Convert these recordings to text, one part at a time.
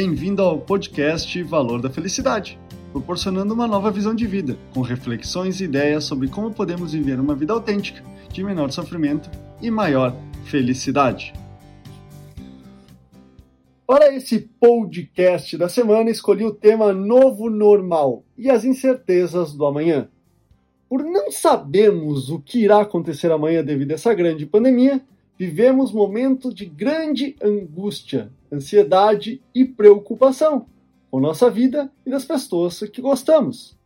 Bem-vindo ao podcast Valor da Felicidade, proporcionando uma nova visão de vida, com reflexões e ideias sobre como podemos viver uma vida autêntica, de menor sofrimento e maior felicidade. Para esse podcast da semana, escolhi o tema Novo Normal e as incertezas do amanhã. Por não sabermos o que irá acontecer amanhã devido a essa grande pandemia, vivemos momentos de grande angústia, ansiedade e preocupação com nossa vida e das pessoas que gostamos.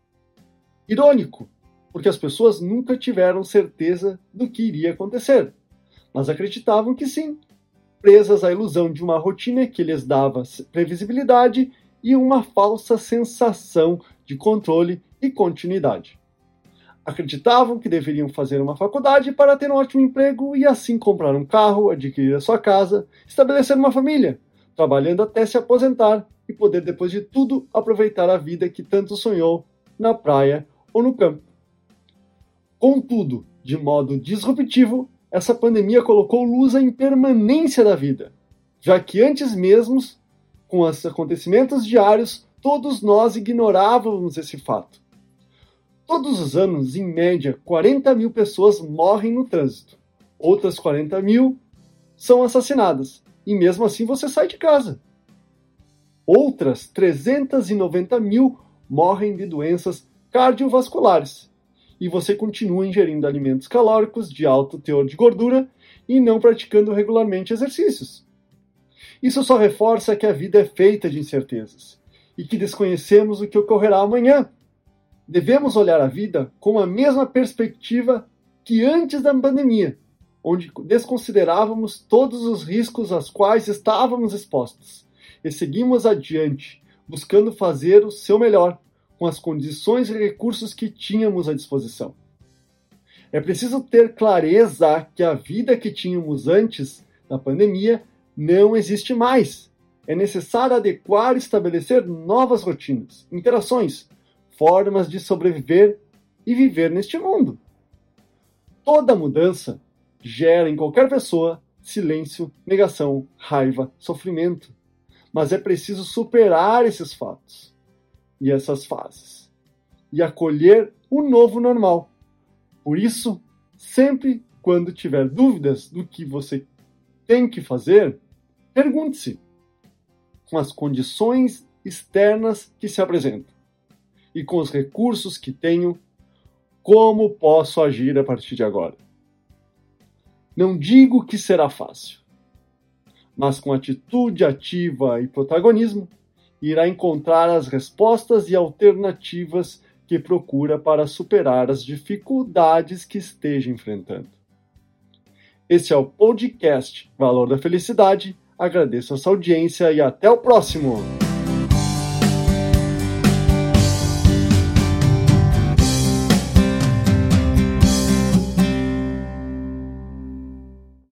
Irônico, porque as pessoas nunca tiveram certeza do que iria acontecer, mas acreditavam que sim, presas à ilusão de uma rotina que lhes dava previsibilidade e uma falsa sensação de controle e continuidade. Acreditavam que deveriam fazer uma faculdade para ter um ótimo emprego e assim comprar um carro, adquirir a sua casa, estabelecer uma família, trabalhando até se aposentar e poder, depois de tudo, aproveitar a vida que tanto sonhou na praia ou no campo. Contudo, de modo disruptivo, essa pandemia colocou luz à impermanência da vida, já que antes mesmo, com os acontecimentos diários, todos nós ignorávamos esse fato. Todos os anos, em média, 40 mil pessoas morrem no trânsito. Outras 40 mil são assassinadas. E mesmo assim você sai de casa. Outras 390 mil morrem de doenças cardiovasculares e você continua ingerindo alimentos calóricos de alto teor de gordura e não praticando regularmente exercícios. Isso só reforça que a vida é feita de incertezas e que desconhecemos o que ocorrerá amanhã. Devemos olhar a vida com a mesma perspectiva que antes da pandemia, onde desconsiderávamos todos os riscos aos quais estávamos expostos e seguimos adiante, buscando fazer o seu melhor com as condições e recursos que tínhamos à disposição. É preciso ter clareza que a vida que tínhamos antes da pandemia não existe mais. É necessário adequar e estabelecer novas rotinas, interações, formas de sobreviver e viver neste mundo. Toda mudança gera em qualquer pessoa silêncio, negação, raiva, sofrimento. Mas é preciso superar esses fatos e essas fases, e acolher o novo normal. Por isso, sempre quando tiver dúvidas do que você tem que fazer, pergunte-se com as condições externas que se apresentam e com os recursos que tenho, como posso agir a partir de agora. Não digo que será fácil, mas com atitude ativa e protagonismo, irá encontrar as respostas e alternativas que procura para superar as dificuldades que esteja enfrentando. Esse é o podcast Valor da Felicidade. Agradeço a sua audiência e até o próximo!